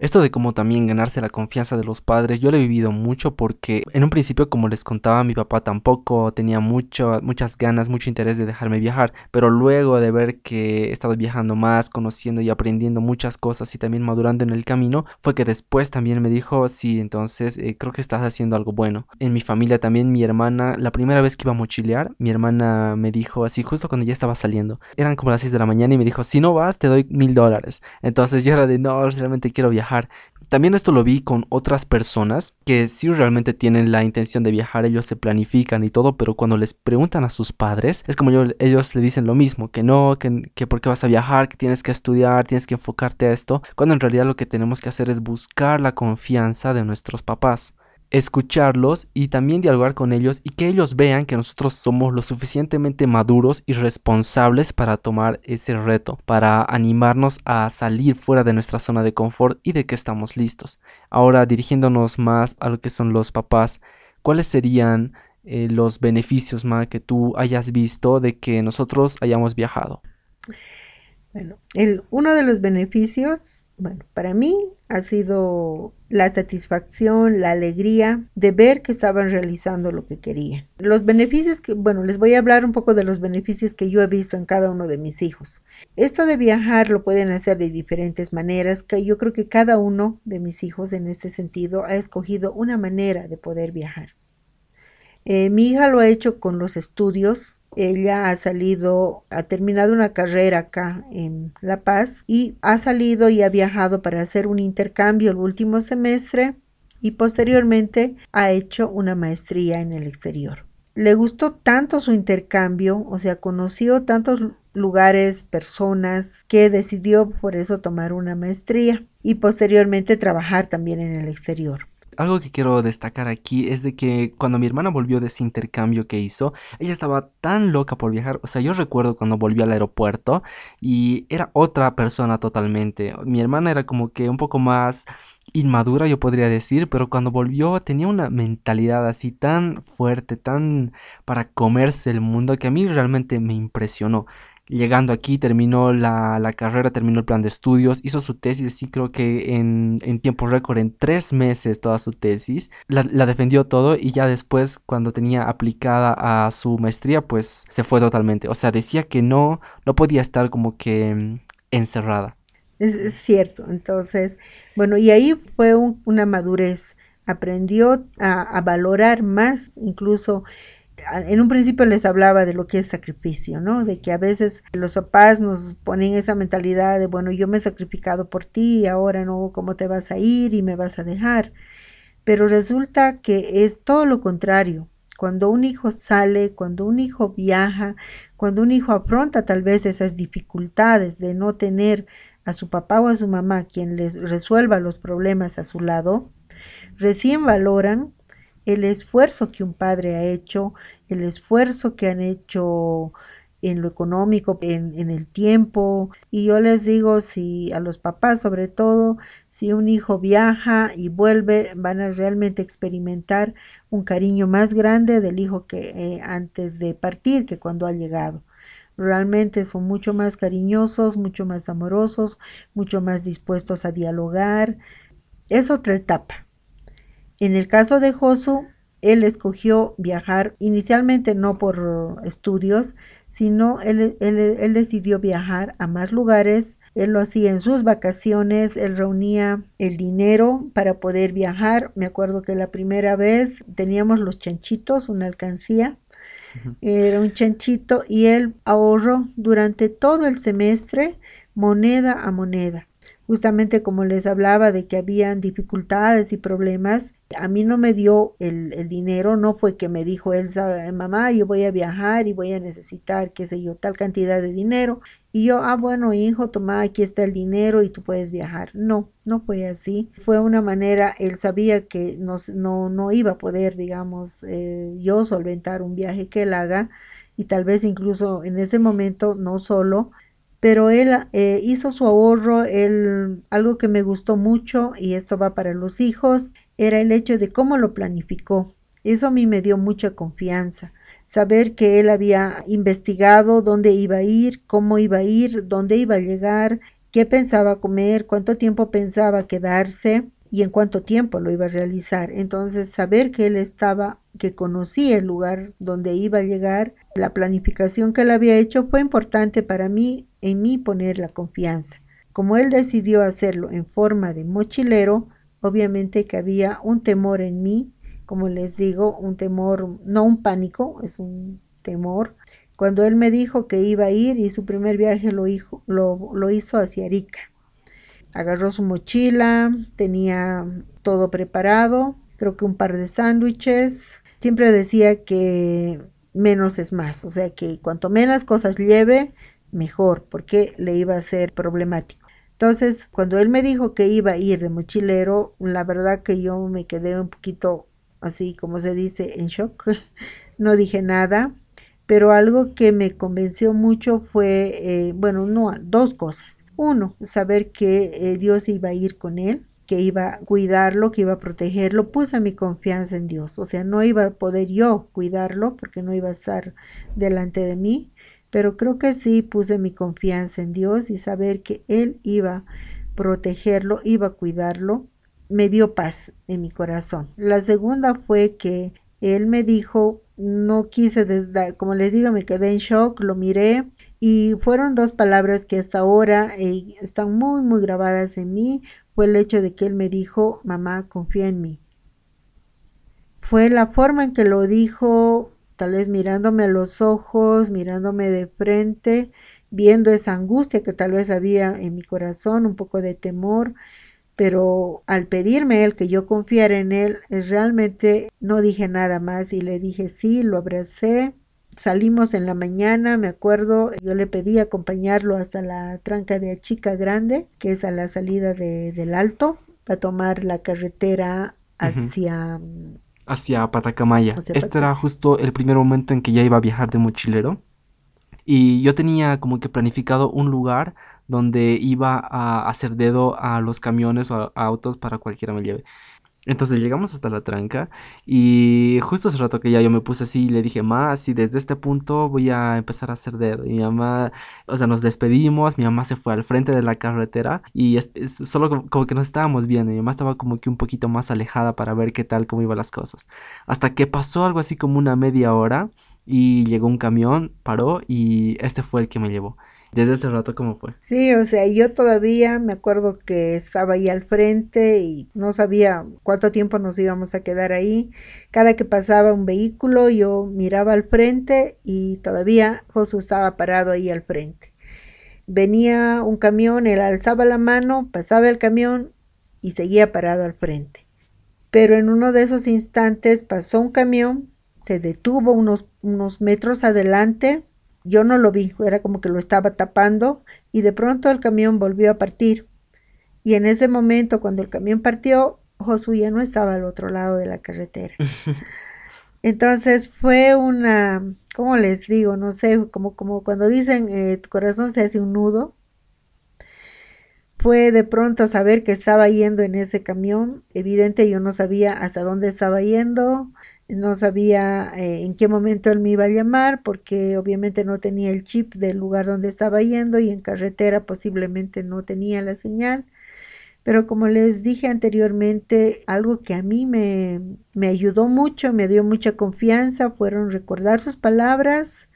Esto de cómo también ganarse la confianza de los padres, yo lo he vivido mucho porque en un principio, como les contaba, mi papá tampoco tenía mucho, muchas ganas, mucho interés de dejarme viajar, pero luego de ver que he estado viajando más, conociendo y aprendiendo muchas cosas y también madurando en el camino, fue que después también me dijo, sí, entonces eh, creo que estás haciendo algo bueno. En mi familia también, mi hermana, la primera vez que iba a mochilear, mi hermana me dijo así, justo cuando ya estaba saliendo, eran como las 6 de la mañana y me dijo, si no vas, te doy mil dólares. Entonces yo era de, no, realmente quiero viajar también esto lo vi con otras personas que sí realmente tienen la intención de viajar, ellos se planifican y todo, pero cuando les preguntan a sus padres, es como ellos le dicen lo mismo, que no, que, que por qué vas a viajar, que tienes que estudiar, tienes que enfocarte a esto, cuando en realidad lo que tenemos que hacer es buscar la confianza de nuestros papás escucharlos y también dialogar con ellos y que ellos vean que nosotros somos lo suficientemente maduros y responsables para tomar ese reto, para animarnos a salir fuera de nuestra zona de confort y de que estamos listos. Ahora dirigiéndonos más a lo que son los papás, ¿cuáles serían eh, los beneficios más que tú hayas visto de que nosotros hayamos viajado? Bueno, el, uno de los beneficios, bueno, para mí ha sido la satisfacción, la alegría de ver que estaban realizando lo que querían. Los beneficios que, bueno, les voy a hablar un poco de los beneficios que yo he visto en cada uno de mis hijos. Esto de viajar lo pueden hacer de diferentes maneras, que yo creo que cada uno de mis hijos en este sentido ha escogido una manera de poder viajar. Eh, mi hija lo ha hecho con los estudios, ella ha salido, ha terminado una carrera acá en La Paz y ha salido y ha viajado para hacer un intercambio el último semestre y posteriormente ha hecho una maestría en el exterior. Le gustó tanto su intercambio, o sea, conoció tantos lugares, personas, que decidió por eso tomar una maestría y posteriormente trabajar también en el exterior algo que quiero destacar aquí es de que cuando mi hermana volvió de ese intercambio que hizo, ella estaba tan loca por viajar. O sea, yo recuerdo cuando volvió al aeropuerto y era otra persona totalmente. Mi hermana era como que un poco más inmadura, yo podría decir, pero cuando volvió tenía una mentalidad así tan fuerte, tan para comerse el mundo, que a mí realmente me impresionó llegando aquí, terminó la, carrera, terminó el plan de estudios, hizo su tesis, sí creo que en, tiempo récord, en tres meses toda su tesis, la, defendió todo y ya después cuando tenía aplicada a su maestría, pues se fue totalmente. O sea, decía que no, no podía estar como que mm, encerrada. Es, cierto, entonces, bueno, y ahí fue una madurez, aprendió a valorar más incluso en un principio les hablaba de lo que es sacrificio, ¿no? De que a veces los papás nos ponen esa mentalidad de, bueno, yo me he sacrificado por ti, ahora no, ¿cómo te vas a ir y me vas a dejar? Pero resulta que es todo lo contrario. Cuando un hijo sale, cuando un hijo viaja, cuando un hijo afronta tal vez esas dificultades de no tener a su papá o a su mamá quien les resuelva los problemas a su lado, recién valoran el esfuerzo que un padre ha hecho, el esfuerzo que han hecho en lo económico, en, el tiempo. Y yo les digo, si a los papás sobre todo, si un hijo viaja y vuelve, van a realmente experimentar un cariño más grande del hijo que eh, antes de partir que cuando ha llegado. Realmente son mucho más cariñosos, mucho más amorosos, mucho más dispuestos a dialogar. Es otra etapa. En el caso de Josu, él escogió viajar inicialmente no por estudios, sino él, él, decidió viajar a más lugares. Él lo hacía en sus vacaciones, él reunía el dinero para poder viajar. Me acuerdo que la primera vez teníamos los chanchitos, una alcancía, era un chanchito y él ahorró durante todo el semestre moneda a moneda justamente como les hablaba de que habían dificultades y problemas, a mí no me dio el, dinero, no fue que me dijo él, mamá, yo voy a viajar y voy a necesitar, qué sé yo, tal cantidad de dinero. Y yo, ah, bueno, hijo, toma, aquí está el dinero y tú puedes viajar. No, no fue así. Fue una manera, él sabía que no, no, no iba a poder, digamos, eh, yo solventar un viaje que él haga y tal vez incluso en ese momento no solo, pero él eh, hizo su ahorro, él, algo que me gustó mucho, y esto va para los hijos, era el hecho de cómo lo planificó. Eso a mí me dio mucha confianza. Saber que él había investigado dónde iba a ir, cómo iba a ir, dónde iba a llegar, qué pensaba comer, cuánto tiempo pensaba quedarse y en cuánto tiempo lo iba a realizar. Entonces, saber que él estaba, que conocía el lugar donde iba a llegar, la planificación que él había hecho fue importante para mí, en mí poner la confianza. Como él decidió hacerlo en forma de mochilero, obviamente que había un temor en mí, como les digo, un temor, no un pánico, es un temor. Cuando él me dijo que iba a ir y su primer viaje lo, hizo, lo, lo hizo hacia Arica. Agarró su mochila, tenía todo preparado, creo que un par de sándwiches. Siempre decía que menos es más, o sea que cuanto menos cosas lleve, mejor, porque le iba a ser problemático. Entonces, cuando él me dijo que iba a ir de mochilero, la verdad que yo me quedé un poquito así, como se dice, en shock. no dije nada, pero algo que me convenció mucho fue, eh, bueno, no, dos cosas. Uno, saber que eh, Dios iba a ir con él, que iba a cuidarlo, que iba a protegerlo, puse mi confianza en Dios. O sea, no iba a poder yo cuidarlo porque no iba a estar delante de mí, pero creo que sí puse mi confianza en Dios y saber que Él iba a protegerlo, iba a cuidarlo, me dio paz en mi corazón. La segunda fue que Él me dijo, no quise, como les digo, me quedé en shock, lo miré y fueron dos palabras que hasta ahora eh, están muy, muy grabadas en mí. Fue el hecho de que Él me dijo, mamá, confía en mí. Fue la forma en que lo dijo, tal vez mirándome a los ojos, mirándome de frente, viendo esa angustia que tal vez había en mi corazón, un poco de temor, pero al pedirme él que yo confiara en él, eh, realmente no dije nada más y le dije sí, lo abracé. Salimos en la mañana, me acuerdo, yo le pedí acompañarlo hasta la tranca de Chica Grande, que es a la salida del Alto, para tomar la carretera hacia hacia Patacamaya. este era justo el primer momento en que ya iba a viajar de mochilero. Y yo tenía como que planificado un lugar donde iba a hacer dedo a los camiones o a autos para cualquiera me lleve. Entonces llegamos hasta la tranca y justo hace rato que ya yo me puse así y le dije, ma, si desde este punto voy a empezar a hacer dedo. Y mi mamá, o sea, nos despedimos, mi mamá se fue al frente de la carretera y solo como, que nos estábamos viendo. Mi mamá estaba como que un poquito más alejada para ver qué tal, cómo iban las cosas. Hasta que pasó algo así como una media hora y llegó un camión, paró y este fue el que me llevó. Desde ese rato, ¿cómo fue? Sí, o sea, yo todavía me acuerdo que estaba ahí al frente y no sabía cuánto tiempo nos íbamos a quedar ahí. Cada que pasaba un vehículo, yo miraba al frente y todavía Josué estaba parado ahí al frente. Venía un camión, él alzaba la mano, pasaba el camión y seguía parado al frente. Pero en uno de esos instantes pasó un camión, se detuvo unos, unos metros adelante yo no lo vi, era como que lo estaba tapando y de pronto el camión volvió a partir. Y en ese momento, cuando el camión partió, Josué ya no estaba al otro lado de la carretera. Entonces fue una, ¿cómo les digo? No sé, como, como cuando dicen eh, tu corazón se hace un nudo. Fue de pronto saber que estaba yendo en ese camión. Evidente yo no sabía hasta dónde estaba yendo, no sabía eh, en qué momento él me iba a llamar porque obviamente no tenía el chip del lugar donde estaba yendo y en carretera posiblemente no tenía la señal. Pero como les dije anteriormente, algo que a mí me, me ayudó mucho, me dio mucha confianza, fueron recordar sus palabras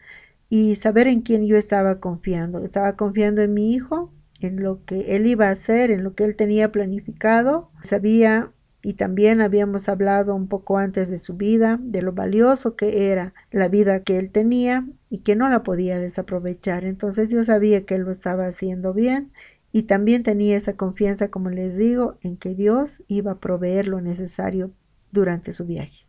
y saber en quién yo estaba confiando. Estaba confiando en mi hijo, en lo que él iba a hacer, en lo que él tenía planificado. Sabía y también habíamos hablado un poco antes de su vida, de lo valioso que era la vida que él tenía y que no la podía desaprovechar. Entonces yo sabía que él lo estaba haciendo bien y también tenía esa confianza, como les digo, en que Dios iba a proveer lo necesario durante su viaje.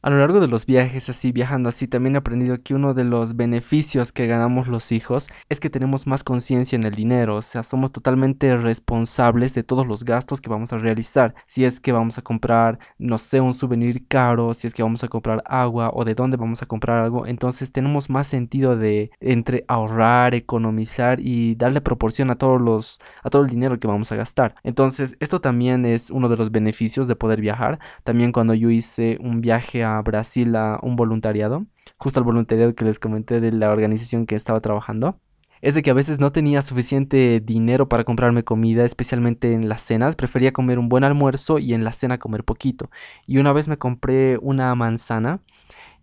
A lo largo de los viajes así, viajando así, también he aprendido que uno de los beneficios que ganamos los hijos es que tenemos más conciencia en el dinero, o sea, somos totalmente responsables de todos los gastos que vamos a realizar. Si es que vamos a comprar, no sé, un souvenir caro, si es que vamos a comprar agua o de dónde vamos a comprar algo, entonces tenemos más sentido de entre ahorrar, economizar y darle proporción a todos los a todo el dinero que vamos a gastar. Entonces, esto también es uno de los beneficios de poder viajar. También cuando yo hice un viaje Brasil a un voluntariado, justo al voluntariado que les comenté de la organización que estaba trabajando. es de que a veces no tenía suficiente dinero para comprarme comida, especialmente en las cenas. Prefería comer un buen almuerzo y en la cena comer poquito. Y una vez me compré una manzana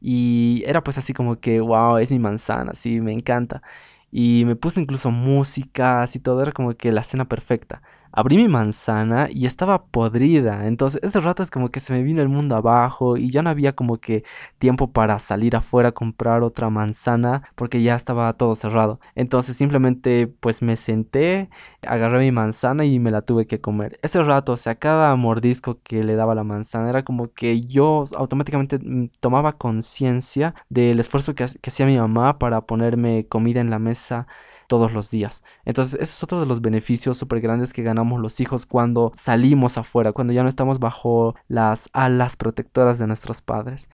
y era pues así como que, wow, es mi manzana, sí, me encanta. Y me puse incluso música, así todo, era como que la cena perfecta abrí mi manzana y estaba podrida. Entonces, ese rato es como que se me vino el mundo abajo y ya no había como que tiempo para salir afuera a comprar otra manzana porque ya estaba todo cerrado. Entonces, simplemente pues me senté, agarré mi manzana y me la tuve que comer. Ese rato, o sea, cada mordisco que le daba la manzana era como que yo automáticamente mm, tomaba conciencia del esfuerzo que, que hacía mi mamá para ponerme comida en la mesa todos los días. Entonces, ese es otro de los beneficios súper grandes que ganamos los hijos cuando salimos afuera, cuando ya no estamos bajo las alas protectoras de nuestros padres.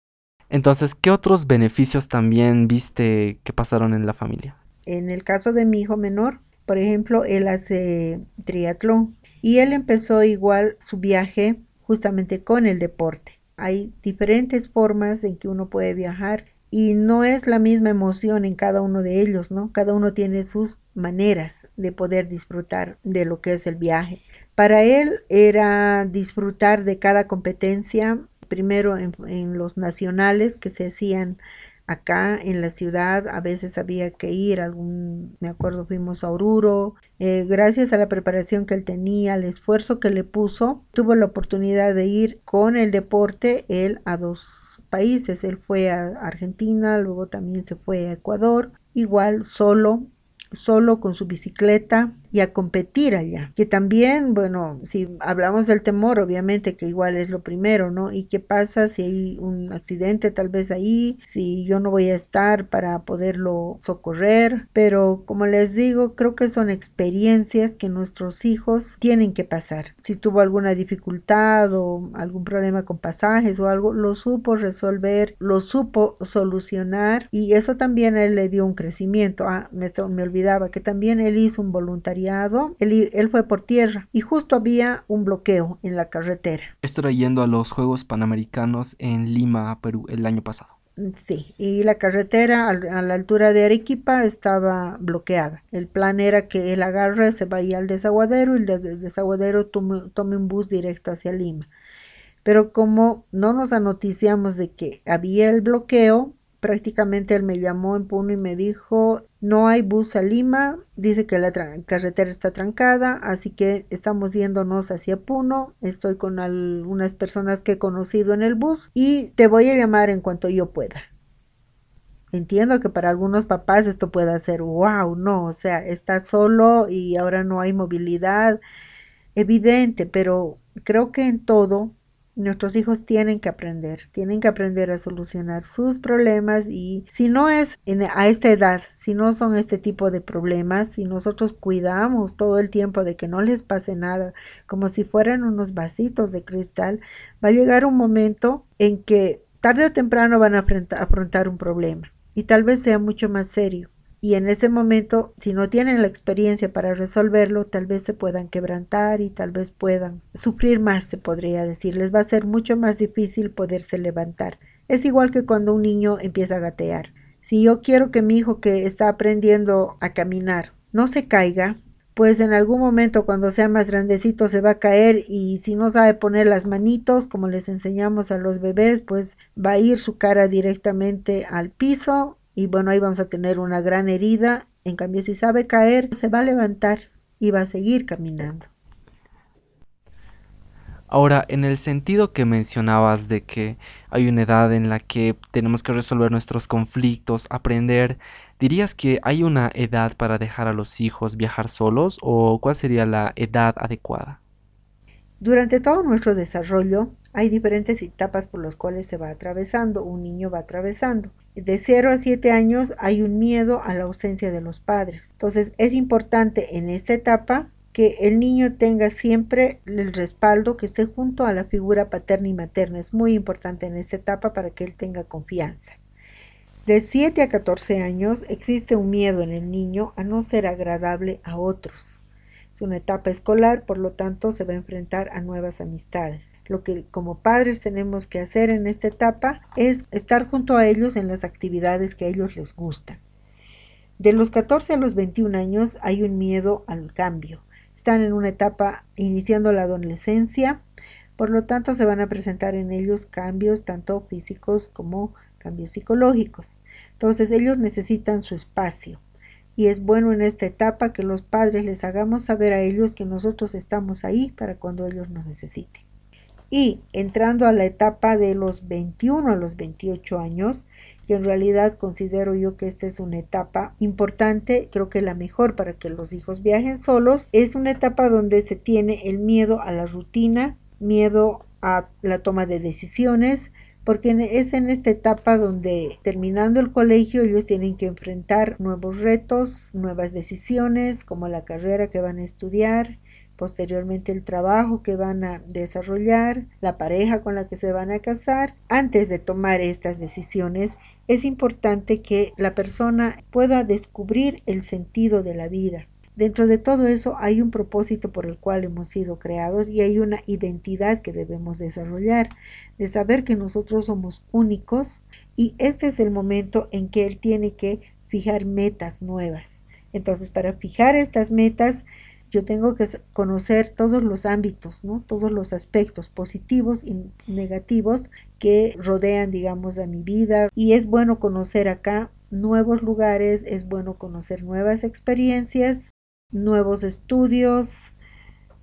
Entonces, ¿qué otros beneficios también viste que pasaron en la familia? En el caso de mi hijo menor, por ejemplo, él hace triatlón y él empezó igual su viaje justamente con el deporte. Hay diferentes formas en que uno puede viajar y no es la misma emoción en cada uno de ellos, ¿no? Cada uno tiene sus maneras de poder disfrutar de lo que es el viaje. Para él era disfrutar de cada competencia, primero en, los nacionales que se hacían acá en la ciudad, a veces había que ir, algún, me acuerdo, fuimos a Oruro, eh, gracias a la preparación que él tenía, al esfuerzo que le puso, tuvo la oportunidad de ir con el deporte, él a dos países. Él fue a Argentina, luego también se fue a Ecuador, igual solo, solo con su bicicleta, y a competir allá. Que también, bueno, si hablamos del temor, obviamente que igual es lo primero, ¿no? ¿Y qué pasa si hay un accidente tal vez ahí? Si yo no voy a estar para poderlo socorrer. Pero como les digo, creo que son experiencias que nuestros hijos tienen que pasar. Si tuvo alguna dificultad o algún problema con pasajes o algo, lo supo resolver, lo supo solucionar y eso también él le dio un crecimiento. Ah, me, me olvidaba que también él hizo un voluntariado él, fue por tierra y justo había un bloqueo en la carretera. Esto era yendo a los Juegos Panamericanos en Lima, Perú, el año pasado. Sí, y la carretera a, la altura de Arequipa estaba bloqueada. El plan era que él agarre, se vaya al desaguadero y el desaguadero tome, tome un bus directo hacia Lima. Pero como no nos anoticiamos de que había el bloqueo, prácticamente él me llamó en Puno y me dijo, no hay bus a Lima, dice que la carretera está trancada, así que estamos yéndonos hacia Puno, estoy con algunas personas que he conocido en el bus y te voy a llamar en cuanto yo pueda. Entiendo que para algunos papás esto pueda ser, wow, no, o sea, está solo y ahora no hay movilidad, evidente, pero creo que en todo Nuestros hijos tienen que aprender, tienen que aprender a solucionar sus problemas y si no es a esta edad, si no son este tipo de problemas, si nosotros cuidamos todo el tiempo de que no les pase nada, como si fueran unos vasitos de cristal, va a llegar un momento en que tarde o temprano van a afrontar un problema y tal vez sea mucho más serio y en ese momento, si no tienen la experiencia para resolverlo, tal vez se puedan quebrantar y tal vez puedan sufrir más, se podría decir. Les va a ser mucho más difícil poderse levantar. Es igual que cuando un niño empieza a gatear. Si yo quiero que mi hijo que está aprendiendo a caminar no se caiga, pues en algún momento cuando sea más grandecito se va a caer y si no sabe poner las manitos como les enseñamos a los bebés, pues va a ir su cara directamente al piso y bueno, ahí vamos a tener una gran herida. En cambio, si sabe caer, se va a levantar y va a seguir caminando. Ahora, en el sentido que mencionabas de que hay una edad en la que tenemos que resolver nuestros conflictos, aprender, ¿dirías que hay una edad para dejar a los hijos viajar solos o cuál sería la edad adecuada? Durante todo nuestro desarrollo hay diferentes etapas por las cuales se va atravesando, un niño va atravesando. De 0 a 7 años hay un miedo a la ausencia de los padres. Entonces es importante en esta etapa que el niño tenga siempre el respaldo, que esté junto a la figura paterna y materna. Es muy importante en esta etapa para que él tenga confianza. De 7 a 14 años existe un miedo en el niño a no ser agradable a otros. Es una etapa escolar, por lo tanto se va a enfrentar a nuevas amistades. Lo que como padres tenemos que hacer en esta etapa es estar junto a ellos en las actividades que a ellos les gustan. De los 14 a los 21 años hay un miedo al cambio. Están en una etapa iniciando la adolescencia, por lo tanto se van a presentar en ellos cambios tanto físicos como cambios psicológicos. Entonces ellos necesitan su espacio y es bueno en esta etapa que los padres les hagamos saber a ellos que nosotros estamos ahí para cuando ellos nos necesiten. Y entrando a la etapa de los 21 a los 28 años, que en realidad considero yo que esta es una etapa importante, creo que la mejor para que los hijos viajen solos, es una etapa donde se tiene el miedo a la rutina, miedo a la toma de decisiones, porque es en esta etapa donde terminando el colegio ellos tienen que enfrentar nuevos retos, nuevas decisiones, como la carrera que van a estudiar, posteriormente el trabajo que van a desarrollar, la pareja con la que se van a casar. Antes de tomar estas decisiones, es importante que la persona pueda descubrir el sentido de la vida. Dentro de todo eso hay un propósito por el cual hemos sido creados y hay una identidad que debemos desarrollar, de saber que nosotros somos únicos y este es el momento en que él tiene que fijar metas nuevas. Entonces, para fijar estas metas, yo tengo que conocer todos los ámbitos, ¿no? Todos los aspectos positivos y negativos que rodean, digamos, a mi vida. Y es bueno conocer acá nuevos lugares, es bueno conocer nuevas experiencias, nuevos estudios.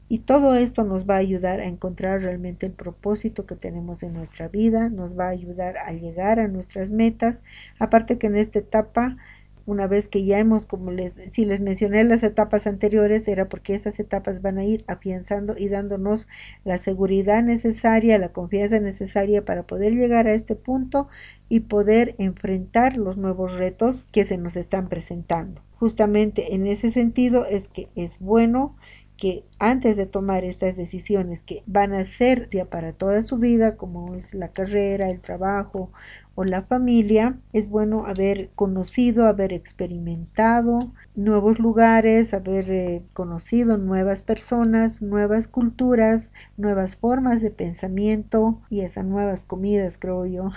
Y todo esto nos va a ayudar a encontrar realmente el propósito que tenemos en nuestra vida, nos va a ayudar a llegar a nuestras metas. Aparte que en esta etapa una vez que ya hemos, como les, si les mencioné las etapas anteriores, era porque esas etapas van a ir afianzando y dándonos la seguridad necesaria, la confianza necesaria para poder llegar a este punto y poder enfrentar los nuevos retos que se nos están presentando. Justamente en ese sentido es que es bueno que antes de tomar estas decisiones que van a ser ya para toda su vida, como es la carrera, el trabajo o la familia, es bueno haber conocido, haber experimentado nuevos lugares, haber eh, conocido nuevas personas, nuevas culturas, nuevas formas de pensamiento y esas nuevas comidas, creo yo.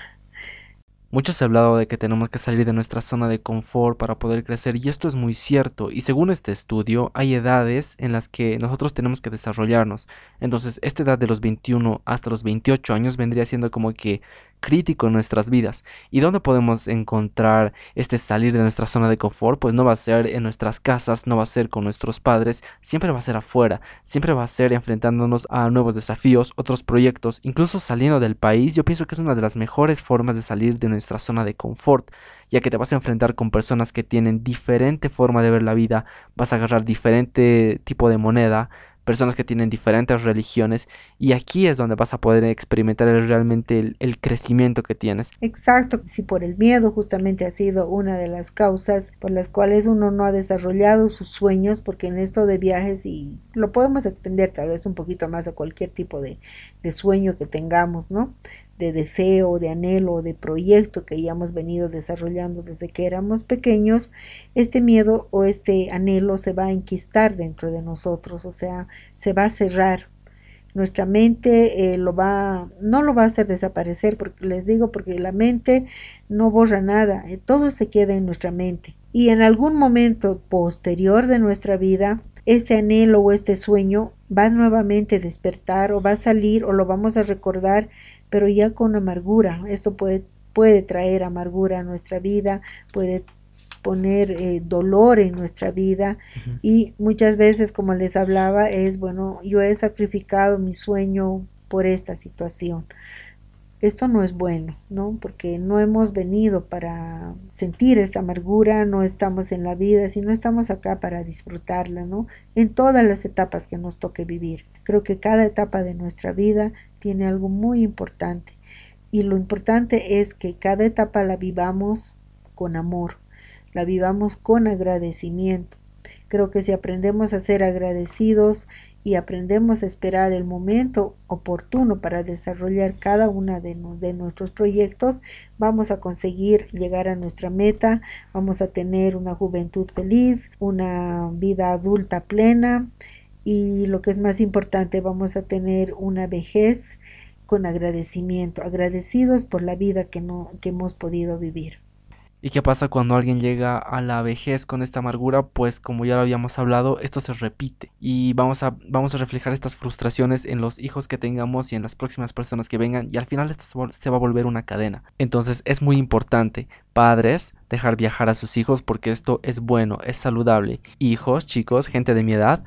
Muchos se ha hablado de que tenemos que salir de nuestra zona de confort para poder crecer y esto es muy cierto y según este estudio hay edades en las que nosotros tenemos que desarrollarnos. Entonces esta edad de los 21 hasta los 28 años vendría siendo como que crítico en nuestras vidas. ¿Y dónde podemos encontrar este salir de nuestra zona de confort? Pues no va a ser en nuestras casas, no va a ser con nuestros padres, siempre va a ser afuera, siempre va a ser enfrentándonos a nuevos desafíos, otros proyectos, incluso saliendo del país. Yo pienso que es una de las mejores formas de salir de nuestra zona de confort ya que te vas a enfrentar con personas que tienen diferente forma de ver la vida, vas a agarrar diferente tipo de moneda, personas que tienen diferentes religiones y aquí es donde vas a poder experimentar realmente el, crecimiento que tienes. Exacto, si por el miedo justamente ha sido una de las causas por las cuales uno no ha desarrollado sus sueños, porque en esto de viajes y lo podemos extender tal vez un poquito más a cualquier tipo de, de sueño que tengamos, ¿no? De deseo, de anhelo, de proyecto que hayamos venido desarrollando desde que éramos pequeños, este miedo o este anhelo se va a enquistar dentro de nosotros, o sea, se va a cerrar. Nuestra mente eh, lo va, no lo va a hacer desaparecer, porque les digo, porque la mente no borra nada, eh, todo se queda en nuestra mente. Y en algún momento posterior de nuestra vida, este anhelo o este sueño va nuevamente a despertar o va a salir o lo vamos a recordar pero ya con amargura. Esto puede, puede traer amargura a nuestra vida, puede poner eh, dolor en nuestra vida. Y muchas veces como les hablaba es bueno yo he sacrificado mi sueño por esta situación esto no es bueno, ¿no? Porque no hemos venido para sentir esta amargura, no estamos en la vida, sino estamos acá para disfrutarla, ¿no? En todas las etapas que nos toque vivir. Creo que cada etapa de nuestra vida tiene algo muy importante. Y lo importante es que cada etapa la vivamos con amor, la vivamos con agradecimiento. Creo que si aprendemos a ser agradecidos y aprendemos a esperar el momento oportuno para desarrollar cada uno de, de, nuestros proyectos, vamos a conseguir llegar a nuestra meta, vamos a tener una juventud feliz, una vida adulta plena y lo que es más importante, vamos a tener una vejez con agradecimiento, agradecidos por la vida que, no, que hemos podido vivir. ¿Y qué pasa cuando alguien llega a la vejez con esta amargura? Pues como ya lo habíamos hablado, esto se repite y vamos a, vamos a reflejar estas frustraciones en los hijos que tengamos y en las próximas personas que vengan y al final esto se va a volver una cadena. Entonces es muy importante, padres, dejar viajar a sus hijos porque esto es bueno, es saludable. Hijos, chicos, gente de mi edad,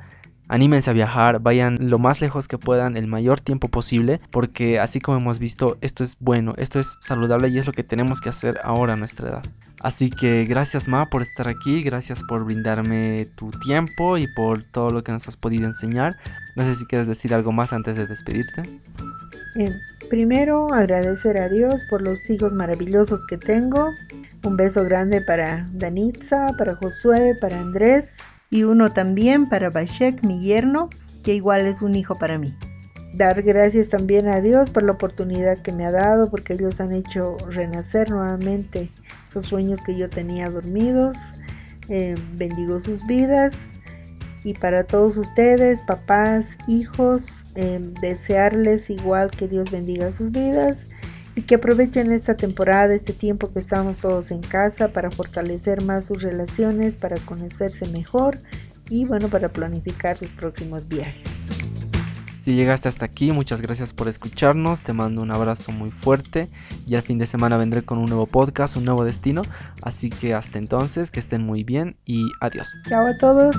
Anímense a viajar, vayan lo más lejos que puedan el mayor tiempo posible, porque así como hemos visto, esto es bueno, esto es saludable y es lo que tenemos que hacer ahora a nuestra edad. Así que gracias Ma por estar aquí, gracias por brindarme tu tiempo y por todo lo que nos has podido enseñar. No sé si quieres decir algo más antes de despedirte. Eh, primero agradecer a Dios por los hijos maravillosos que tengo. Un beso grande para Danitza, para Josué, para Andrés y uno también para Bashek, mi yerno, que igual es un hijo para mí. Dar gracias también a Dios por la oportunidad que me ha dado, porque ellos han hecho renacer nuevamente esos sueños que yo tenía dormidos. Eh, bendigo sus vidas. Y para todos ustedes, papás, hijos, eh, desearles igual que Dios bendiga sus vidas y que aprovechen esta temporada, este tiempo que estamos todos en casa para fortalecer más sus relaciones, para conocerse mejor y bueno, para planificar sus próximos viajes. Si llegaste hasta aquí, muchas gracias por escucharnos, te mando un abrazo muy fuerte y al fin de semana vendré con un nuevo podcast, un nuevo destino, así que hasta entonces, que estén muy bien y adiós. Chao a todos.